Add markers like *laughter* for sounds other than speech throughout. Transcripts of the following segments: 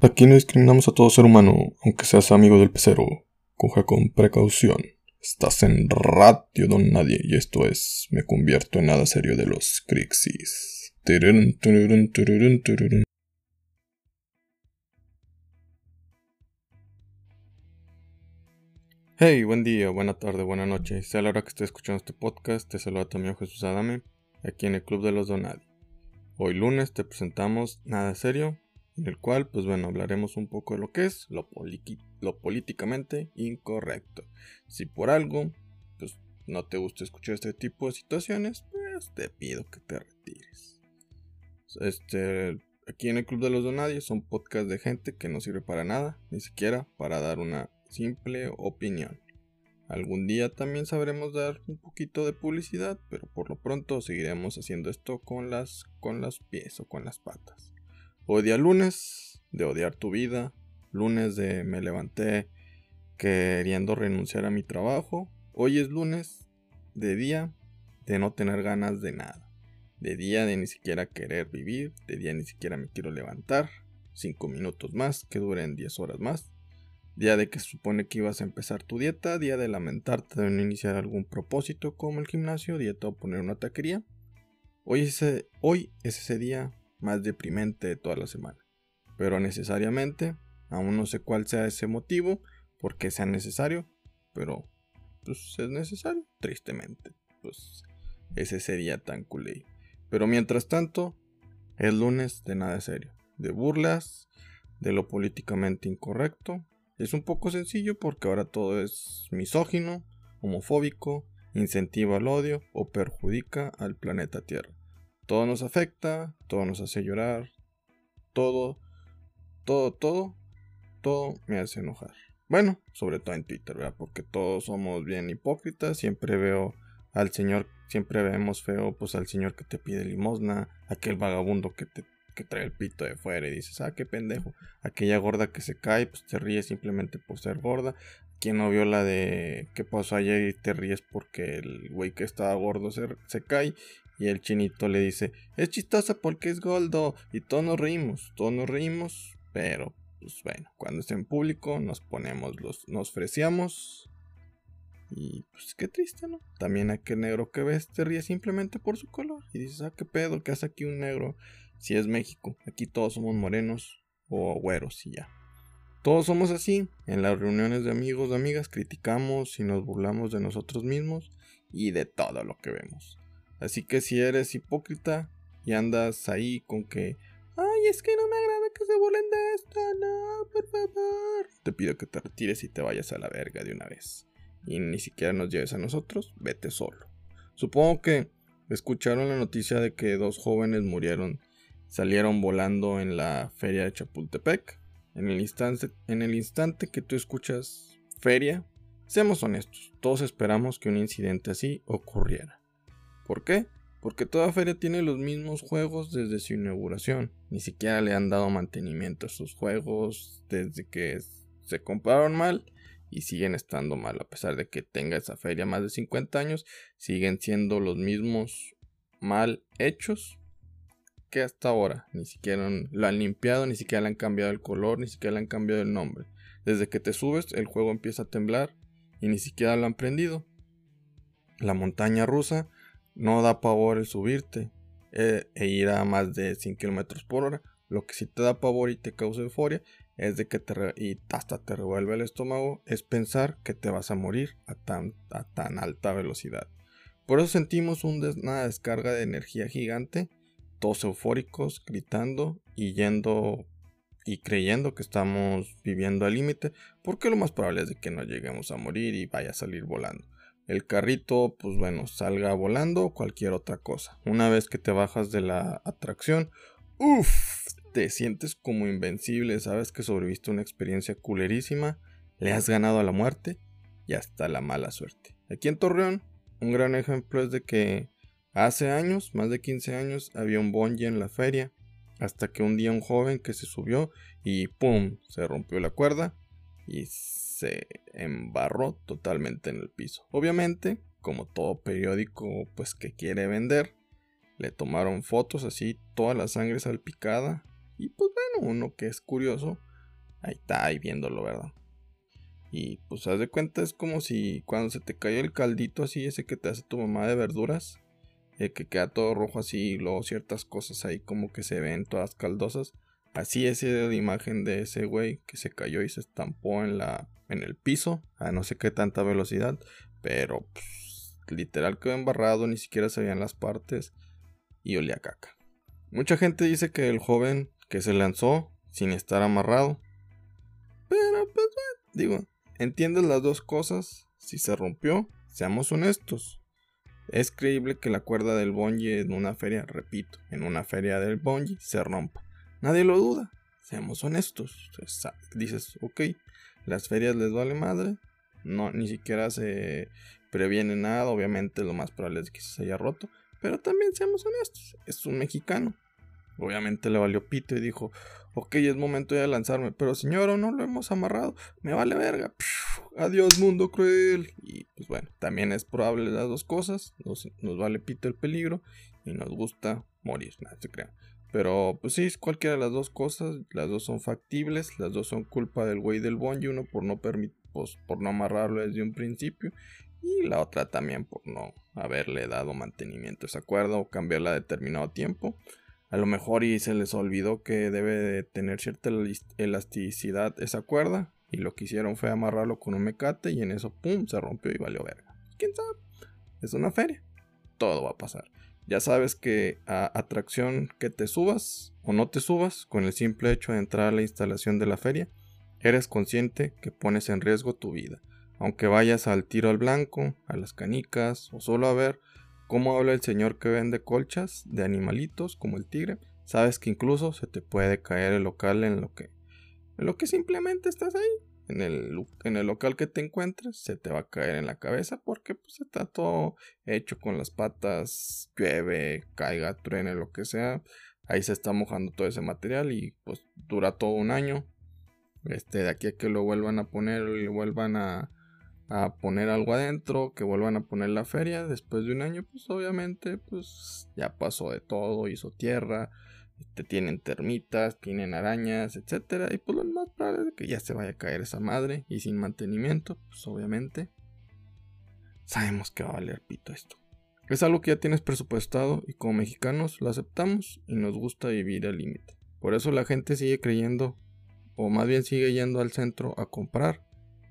Aquí no discriminamos a todo ser humano, aunque seas amigo del pecero. Coja con precaución. Estás en Radio Don Nadie y esto es Me convierto en nada serio de los Crixis. Hey, buen día, buena tarde, buena noche. Sea la hora que estés escuchando este podcast, te saluda amigo Jesús Adame, aquí en el Club de los Donadi. Hoy lunes te presentamos Nada Serio, en el cual, pues bueno, hablaremos un poco de lo que es lo, lo políticamente incorrecto. Si por algo, pues no te gusta escuchar este tipo de situaciones, pues te pido que te retires. Este, aquí en el Club de los Donadies son podcasts de gente que no sirve para nada, ni siquiera para dar una simple opinión. Algún día también sabremos dar un poquito de publicidad, pero por lo pronto seguiremos haciendo esto con las con los pies o con las patas. Hoy día lunes de odiar tu vida, lunes de me levanté queriendo renunciar a mi trabajo. Hoy es lunes de día de no tener ganas de nada, de día de ni siquiera querer vivir, de día ni siquiera me quiero levantar, cinco minutos más que duren 10 horas más. Día de que supone que ibas a empezar tu dieta, día de lamentarte de no iniciar algún propósito como el gimnasio, dieta o poner una taquería. Hoy es, ese, hoy es ese día más deprimente de toda la semana. Pero necesariamente, aún no sé cuál sea ese motivo, porque sea necesario, pero pues es necesario, tristemente. Pues es ese día tan culé. Pero mientras tanto, es lunes de nada serio, de burlas, de lo políticamente incorrecto, es un poco sencillo porque ahora todo es misógino, homofóbico, incentiva al odio o perjudica al planeta Tierra. Todo nos afecta, todo nos hace llorar, todo, todo, todo, todo me hace enojar. Bueno, sobre todo en Twitter, ¿verdad? Porque todos somos bien hipócritas, siempre veo al señor, siempre vemos feo pues al señor que te pide limosna, aquel vagabundo que te que trae el pito de fuera y dices, ah, qué pendejo. Aquella gorda que se cae, pues te ríes simplemente por ser gorda. Quien no vio la de qué pasó ayer y te ríes porque el güey que estaba gordo se, se cae y el chinito le dice, es chistosa porque es gordo. Y todos nos reímos, todos nos reímos, pero pues bueno, cuando está en público nos ponemos los, nos freciamos. Y pues qué triste, ¿no? También aquel negro que ves te ríe simplemente por su color. Y dices, ah, qué pedo, ¿qué hace aquí un negro? si es México. Aquí todos somos morenos o güeros y ya. Todos somos así. En las reuniones de amigos, de amigas, criticamos y nos burlamos de nosotros mismos y de todo lo que vemos. Así que si eres hipócrita y andas ahí con que, ay, es que no me agrada que se burlen de esto, no, por favor. Te pido que te retires y te vayas a la verga de una vez. Y ni siquiera nos lleves a nosotros, vete solo. Supongo que escucharon la noticia de que dos jóvenes murieron salieron volando en la feria de Chapultepec. En el instante, en el instante que tú escuchas feria, seamos honestos, todos esperamos que un incidente así ocurriera. ¿Por qué? Porque toda feria tiene los mismos juegos desde su inauguración. Ni siquiera le han dado mantenimiento a sus juegos desde que se compraron mal y siguen estando mal. A pesar de que tenga esa feria más de 50 años, siguen siendo los mismos mal hechos que hasta ahora. Ni siquiera lo han limpiado, ni siquiera le han cambiado el color, ni siquiera le han cambiado el nombre. Desde que te subes, el juego empieza a temblar y ni siquiera lo han prendido. La montaña rusa no da pavor el subirte eh, e, ir a más de 100 km por hora. Lo que sí te da pavor y te causa euforia es de que te y hasta te revuelve el estómago es pensar que te vas a morir a tan, a tan alta velocidad. Por eso sentimos una descarga de energía gigante todos eufóricos, gritando y yendo y creyendo que estamos viviendo al límite, porque lo más probable es de que no lleguemos a morir y vaya a salir volando. El carrito, pues bueno, salga volando o cualquier otra cosa. Una vez que te bajas de la atracción, uff, te sientes como invencible, sabes que sobreviviste una experiencia culerísima, le has ganado a la muerte y hasta la mala suerte. Aquí en Torreón, un gran ejemplo es de que Hace años, más de 15 años, había un bungee en la feria, hasta que un día un joven que se subió y ¡pum! se rompió la cuerda y se embarró totalmente en el piso. Obviamente, como todo periódico pues que quiere vender, le tomaron fotos así, toda la sangre salpicada y pues bueno, uno que es curioso, ahí está, ahí viéndolo, ¿verdad? Y pues haz de cuenta, es como si cuando se te cae el caldito así, ese que te hace tu mamá de verduras, eh, que queda todo rojo así, y luego ciertas cosas ahí como que se ven todas caldosas. Así es la imagen de ese güey que se cayó y se estampó en la en el piso a no sé qué tanta velocidad, pero pues, literal quedó embarrado, ni siquiera se veían las partes y olía caca. Mucha gente dice que el joven que se lanzó sin estar amarrado, pero pues digo, entiendes las dos cosas, si se rompió, seamos honestos. Es creíble que la cuerda del bungee en una feria, repito, en una feria del bungee se rompa. Nadie lo duda. Seamos honestos. Dices, ok, las ferias les vale madre. No, ni siquiera se previene nada. Obviamente lo más probable es que se haya roto. Pero también seamos honestos. Es un mexicano. Obviamente le valió pito y dijo, ok, es momento de lanzarme. Pero señor, no lo hemos amarrado. Me vale verga. adiós mundo cruel. Y pues bueno, también es probable las dos cosas. Nos, nos vale pito el peligro. Y nos gusta morir. Nada, se crean. Pero pues sí, cualquiera de las dos cosas, las dos son factibles, las dos son culpa del güey del bonji, uno por no pues, por no amarrarlo desde un principio y la otra también por no haberle dado mantenimiento a esa cuerda o cambiarla a determinado tiempo. A lo mejor y se les olvidó que debe de tener cierta elasticidad esa cuerda y lo que hicieron fue amarrarlo con un mecate y en eso pum se rompió y valió verga. ¿Quién sabe? Es una feria. Todo va a pasar. Ya sabes que a atracción que te subas o no te subas, con el simple hecho de entrar a la instalación de la feria, eres consciente que pones en riesgo tu vida. Aunque vayas al tiro al blanco, a las canicas o solo a ver cómo habla el señor que vende colchas de animalitos como el tigre, sabes que incluso se te puede caer el local en lo que en lo que simplemente estás ahí en el, en el local que te encuentres se te va a caer en la cabeza porque pues está todo hecho con las patas, llueve, caiga, truene, lo que sea. Ahí se está mojando todo ese material y pues dura todo un año. Este, de aquí a que lo vuelvan a poner y vuelvan a, a poner algo adentro, que vuelvan a poner la feria después de un año, pues obviamente pues ya pasó de todo, hizo tierra, este, tienen termitas, tienen arañas, etcétera, y pues lo más probable es que ya se vaya a caer esa madre y sin mantenimiento, pues obviamente sabemos que va a valer pito esto. Es algo que ya tienes presupuestado y como mexicanos lo aceptamos y nos gusta vivir al límite. Por eso la gente sigue creyendo, o más bien sigue yendo al centro a comprar.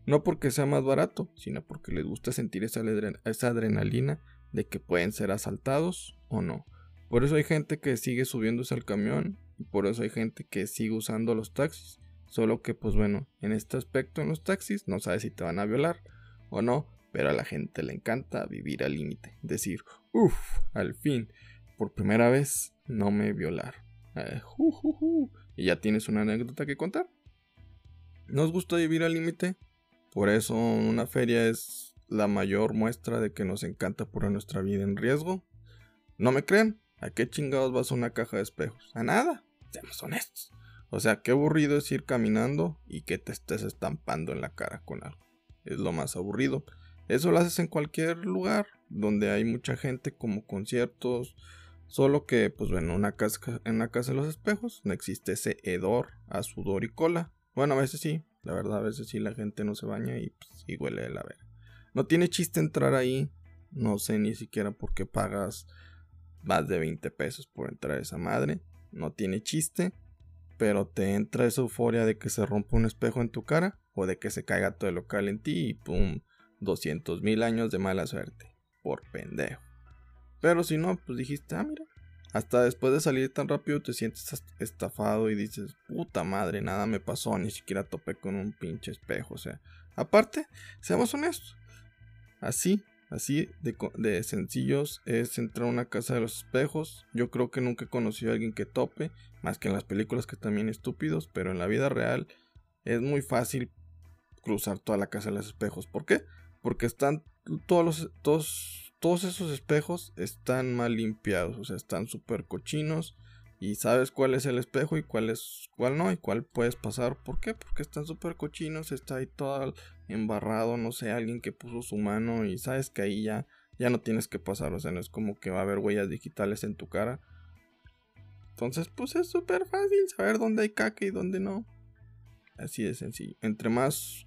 No porque sea más barato, sino porque les gusta sentir esa, esa adrenalina de que pueden ser asaltados o no. Por eso hay gente que sigue subiéndose al camión y por eso hay gente que sigue usando los taxis. Solo que pues bueno, en este aspecto en los taxis no sabes si te van a violar o no, pero a la gente le encanta vivir al límite. Decir, uff, al fin, por primera vez no me violar. Eh, y ya tienes una anécdota que contar. ¿Nos gusta vivir al límite? Por eso una feria es la mayor muestra de que nos encanta poner nuestra vida en riesgo. ¿No me creen? ¿A qué chingados vas a una caja de espejos? A nada, seamos honestos. O sea, qué aburrido es ir caminando y que te estés estampando en la cara con algo. Es lo más aburrido. Eso lo haces en cualquier lugar donde hay mucha gente, como conciertos. Solo que, pues bueno, una casa, en la casa de los espejos no existe ese hedor a sudor y cola. Bueno, a veces sí, la verdad, a veces sí la gente no se baña y pues, huele de la vera. No tiene chiste entrar ahí. No sé ni siquiera por qué pagas más de 20 pesos por entrar a esa madre. No tiene chiste, pero te entra esa euforia de que se rompa un espejo en tu cara o de que se caiga todo el local en ti y pum, 200 mil años de mala suerte. Por pendejo. Pero si no, pues dijiste, ah, mira. Hasta después de salir tan rápido te sientes estafado y dices, puta madre, nada me pasó, ni siquiera topé con un pinche espejo. O sea, aparte, seamos honestos. Así Así de, sencillos es entrar a una casa de los espejos. Yo creo que nunca he conocido a alguien que tope, más que en las películas que también estúpidos, pero en la vida real es muy fácil cruzar toda la casa de los espejos. ¿Por qué? Porque están todos los todos, todos esos espejos están mal limpiados, o sea, están súper cochinos y sabes cuál es el espejo y cuál es cuál no y cuál puedes pasar. ¿Por qué? Porque están súper cochinos, está ahí todo embarrado, no sé, alguien que puso su mano y sabes que ahí ya, ya no tienes que pasar, o sea, no es como que va a haber huellas digitales en tu cara. Entonces, pues es súper fácil saber dónde hay caca y dónde no. Así de sencillo. Entre más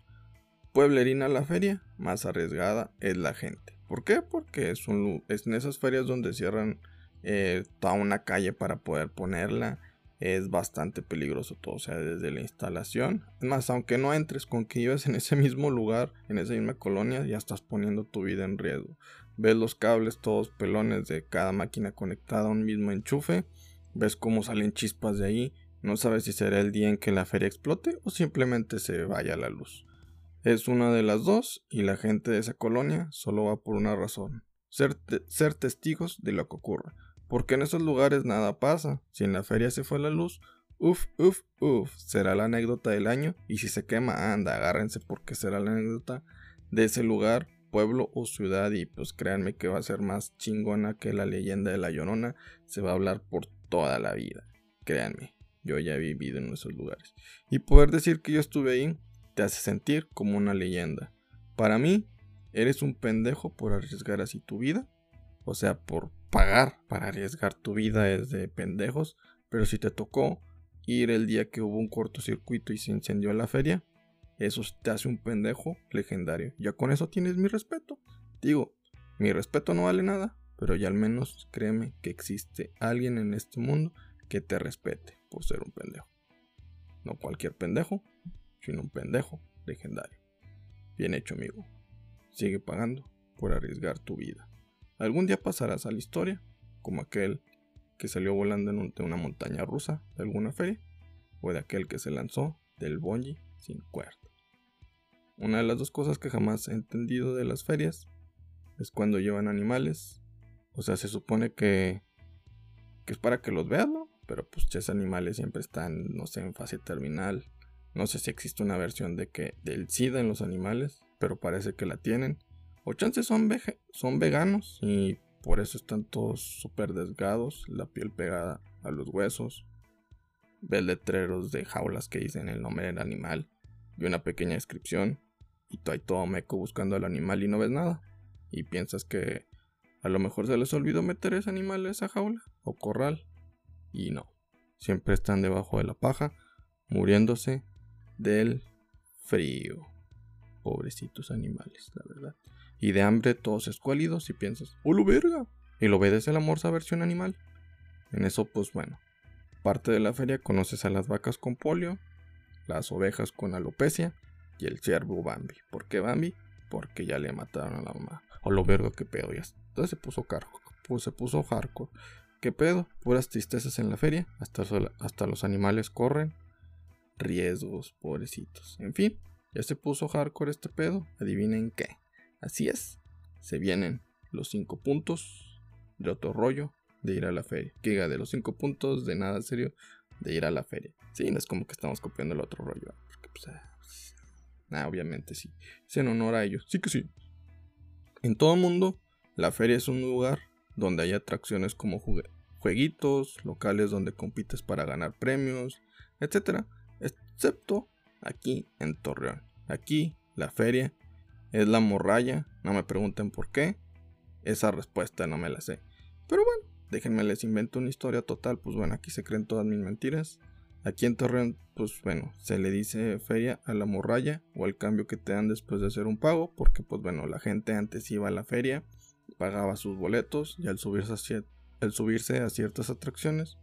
pueblerina la feria, más arriesgada es la gente. ¿Por qué? Porque es, en esas ferias donde cierran eh, toda una calle para poder ponerla. Es bastante peligroso todo, o sea, desde la instalación. Es más, aunque no entres con que ibas en ese mismo lugar, en esa misma colonia, ya estás poniendo tu vida en riesgo. Ves los cables todos pelones de cada máquina conectada a un mismo enchufe. Ves cómo salen chispas de ahí. No sabes si será el día en que la feria explote o simplemente se vaya la luz. Es una de las dos y la gente de esa colonia solo va por una razón. Ser, ser testigos de lo que ocurre. Porque en esos lugares nada pasa. Si en la feria se fue la luz, uff, uff, uff, será la anécdota del año. Y si se quema, anda, agárrense porque será la anécdota de ese lugar, pueblo o ciudad. Y pues créanme que va a ser más chingona que la leyenda de la llorona. Se va a hablar por toda la vida. Créanme, yo ya he vivido en esos lugares. Y poder decir que yo estuve ahí te hace sentir como una leyenda. Para mí, eres un pendejo por arriesgar así tu vida. O sea, por pagar para arriesgar tu vida es de pendejos, pero si te tocó ir el día que hubo un cortocircuito y se incendió la feria, eso te hace un pendejo legendario. Ya con eso tienes mi respeto. Digo, mi respeto no vale nada, pero ya al menos créeme que existe alguien en este mundo que te respete por ser un pendejo. No cualquier pendejo, sino un pendejo legendario. Bien hecho, amigo. Sigue pagando por arriesgar tu vida. Algún día pasarás a la historia como aquel que salió volando en una montaña rusa de alguna feria o de aquel que se lanzó del bungee sin cuerda. Una de las dos cosas que jamás he entendido de las ferias es cuando llevan animales. O sea, se supone que, que es para que los veas, ¿no? Pero pues esos animales siempre están, no sé, en fase terminal. No sé si existe una versión de que del SIDA en los animales, pero parece que la tienen. O chances son, veganos y por eso están todos súper desgados, la piel pegada a los huesos. Ves letreros de jaulas que dicen el nombre del animal y una pequeña descripción. Y tú ahí todo meco buscando al animal y no ves nada. Y piensas que a lo mejor se les olvidó meter ese animal a esa jaula o corral. Y no. Siempre están debajo de la paja, muriéndose del frío. Pobrecitos animales, la verdad y de hambre todos escuálidos y piensas, ¡Holo verga! Y lo obedece la morsa versión animal. En eso, pues bueno, parte de la feria conoces a las vacas con polio, las ovejas con alopecia y el ciervo Bambi. ¿Por qué Bambi? Porque ya le mataron a la mamá. O lo verga, qué pedo, ya. Entonces se puso cargo, pues se puso hardcore. ¿Qué pedo? Puras tristezas en la feria, hasta, hasta los animales corren. Riesgos, pobrecitos. En fin, ya se puso hardcore este pedo. Adivinen qué. Así es, se vienen los cinco puntos de otro rollo de ir a la feria. Que diga, de los cinco puntos de nada serio de ir a la feria. Sí, no es como que estamos copiando el otro rollo. Porque, pues, ah, obviamente sí. Es en honor a ellos. Sí que sí. En todo mundo, la feria es un lugar donde hay atracciones como jueguitos, locales donde compites para ganar premios, etc. Excepto aquí en Torreón. Aquí la feria es la morralla. No me pregunten por qué. Esa respuesta no me la sé. Pero bueno, déjenme les invento una historia total. Pues bueno, aquí se creen todas mis mentiras. Aquí en Torreón, pues bueno, se le dice feria a la morralla o al cambio que te dan después de hacer un pago. Porque pues bueno, la gente antes iba a la feria, pagaba sus boletos y al subirse a, al subirse a ciertas atracciones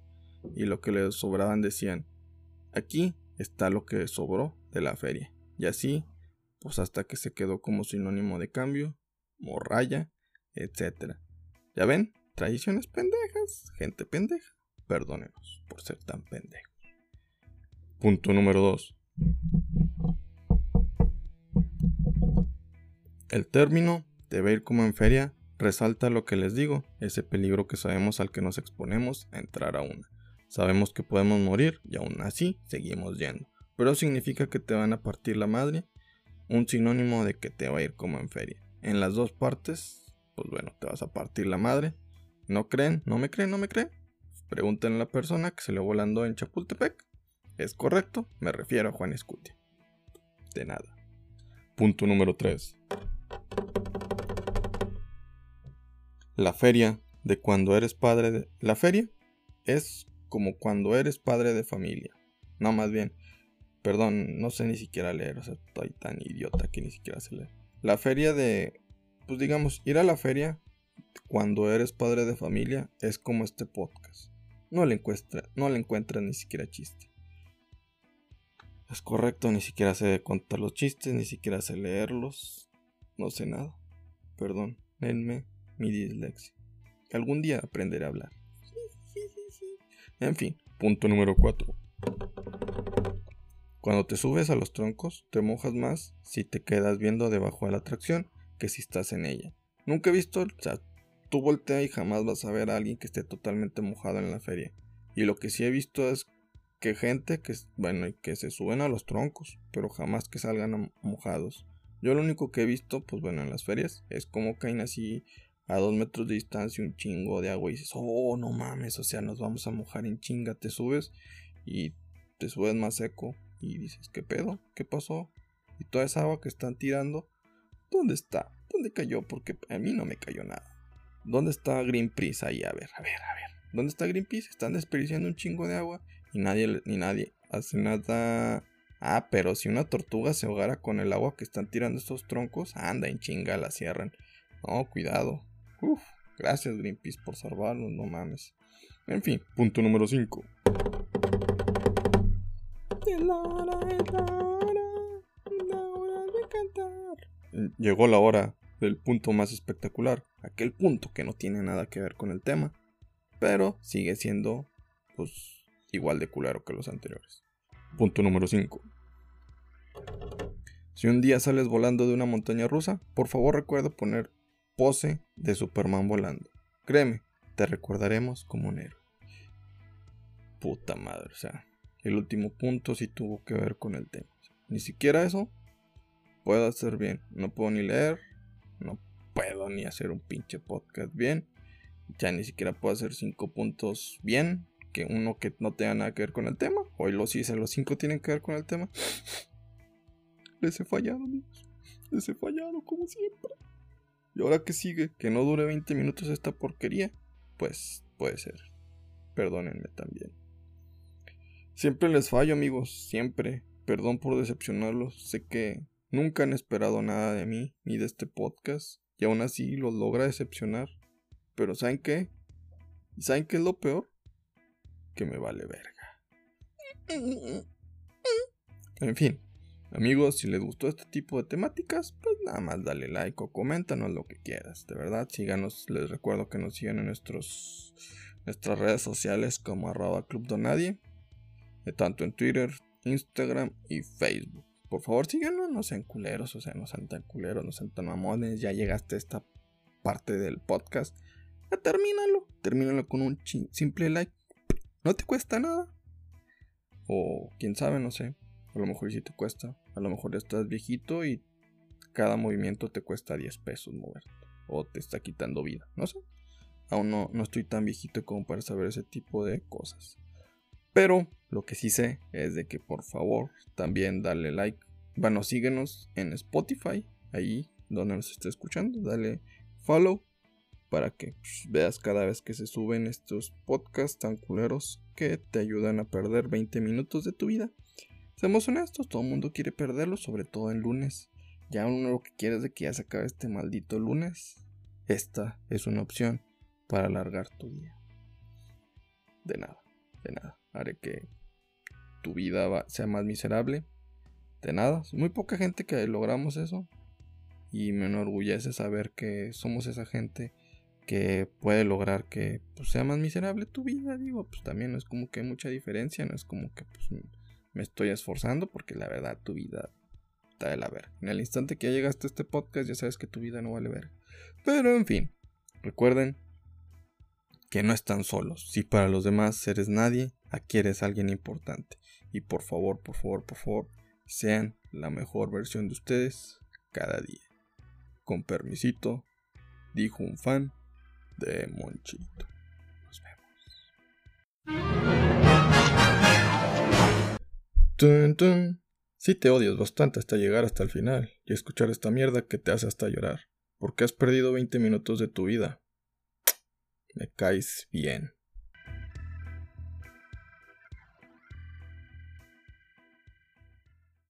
y lo que les sobraban decían, aquí está lo que sobró de la feria. Y así pues hasta que se quedó como sinónimo de cambio, morralla, etc. Ya ven, tradiciones pendejas, gente pendeja. Perdónenos por ser tan pendejos. Punto número 2. El término debe ir como en feria resalta lo que les digo, ese peligro que sabemos al que nos exponemos a entrar a una. Sabemos que podemos morir y aún así seguimos yendo. Pero significa que te van a partir la madre un sinónimo de que te va a ir como en feria. En las dos partes, pues bueno, te vas a partir la madre. ¿No creen? ¿No me creen? ¿No me creen? Pregúntenle a la persona que se le volando en Chapultepec. ¿Es correcto? Me refiero a Juan Escutia. De nada. Punto número 3. La feria de cuando eres padre de... La feria es como cuando eres padre de familia. No, más bien, perdón, no sé ni siquiera leer, o sea, estoy tan idiota que ni siquiera sé leer. La feria de, pues digamos, ir a la feria cuando eres padre de familia es como este podcast. No le encuentra, no le encuentras ni siquiera chiste. Es correcto, ni siquiera sé contar los chistes, ni siquiera sé leerlos. No sé nada. Perdón, denme mi dislexia. Algún día aprenderé a hablar. En fin, punto número 4. Cuando te subes a los troncos, te mojas más si te quedas viendo debajo de la atracción que si estás en ella. Nunca he visto, o sea, tú voltea y jamás vas a ver a alguien que esté totalmente mojado en la feria. Y lo que sí he visto es que gente que, bueno, que se suben a los troncos, pero jamás que salgan mojados. Yo lo único que he visto, pues bueno, en las ferias, es como caen así a dos metros de distancia un chingo de agua y dices, oh, no mames, o sea, nos vamos a mojar en chinga, te subes y te subes más seco y dices, ¿qué pedo? ¿Qué pasó? Y toda esa agua que están tirando, ¿dónde está? ¿Dónde cayó? Porque a mí no me cayó nada. ¿Dónde está Greenpeace ahí? A ver, a ver, a ver. ¿Dónde está Greenpeace? Están desperdiciando un chingo de agua y nadie, ni nadie hace nada. Ah, pero si una tortuga se ahogara con el agua que están tirando estos troncos, anda en chinga, la cierran. No, cuidado. Uf, gracias Greenpeace por salvarnos, no mames. En fin, punto número 5. Llegó la hora del punto más espectacular, aquel punto que no tiene nada que ver con el tema, pero sigue siendo pues igual de culero que los anteriores. Punto número 5. Si un día sales volando de una montaña rusa, por favor recuerda poner pose de Superman volando. Créeme, te recordaremos como un héroe. Puta madre, o sea, el último punto sí tuvo que ver con el tema. Ni siquiera eso puedo hacer bien. No puedo ni leer, no puedo ni hacer un pinche podcast bien. Ya ni siquiera puedo hacer cinco puntos bien. Que uno que no tenga nada que ver con el tema. Hoy los hice, los cinco tienen que ver con el tema. *sniffs* Les he fallado, amigos. Les he fallado, como siempre. Y ahora que sigue, que no dure 20 minutos esta porquería, pues puede ser. Perdónenme también. Siempre les fallo, amigos, siempre. Perdón por decepcionarlos. Sé que nunca han esperado nada de mí ni de este podcast y aún así los logra decepcionar. Pero ¿saben qué? ¿Saben qué es lo peor? Que me vale verga. En fin, amigos, si les gustó este tipo de temáticas, pues nada más dale like o coméntanos lo que quieras. De verdad, síganos, les recuerdo que nos sigan en nuestros, nuestras redes sociales como arroba Club Donadie, tanto en Twitter, Instagram y Facebook. Por favor síganos, no sean culeros, o sea, no sean tan culeros, no sean tan mamones, ya llegaste a esta parte del podcast, ya termínalo, termínalo con un simple like, no te cuesta nada, o quién sabe, no sé, a lo mejor sí te cuesta, a lo mejor estás viejito y cada movimiento te cuesta 10 pesos moverte, o te está quitando vida, no sé, aún no, no estoy tan viejito como para saber ese tipo de cosas. Pero lo que sí sé es de que por favor también dale like. Bueno, síguenos en Spotify, ahí donde nos esté escuchando. Dale follow para que pues, veas cada vez que se suben estos podcasts tan culeros que te ayudan a perder 20 minutos de tu vida. Seamos honestos, todo el mundo quiere perderlo, sobre todo en lunes. Ya uno lo que quiere es de que ya se acabe este maldito lunes. Esta es una opción para alargar tu día. De nada, de nada haré que tu vida sea más miserable. De nada, muy poca gente que logramos eso. Y me enorgullece saber que somos esa gente que puede lograr que pues, sea más miserable tu vida. Digo, pues también no es como que hay mucha diferencia, no es como que pues, me estoy esforzando porque la verdad tu vida está de la verga. En el instante que ya llegaste a este podcast ya sabes que tu vida no vale ver. Pero en fin, recuerden que no están solos. Si para los demás eres nadie, aquí eres alguien importante. Y por favor, por favor, por favor, sean la mejor versión de ustedes cada día. Con permisito, dijo un fan de Monchito. Nos vemos. Si te odias bastante hasta llegar hasta el final y escuchar esta mierda que te hace hasta llorar, porque has perdido 20 minutos de tu vida. Me caes bien.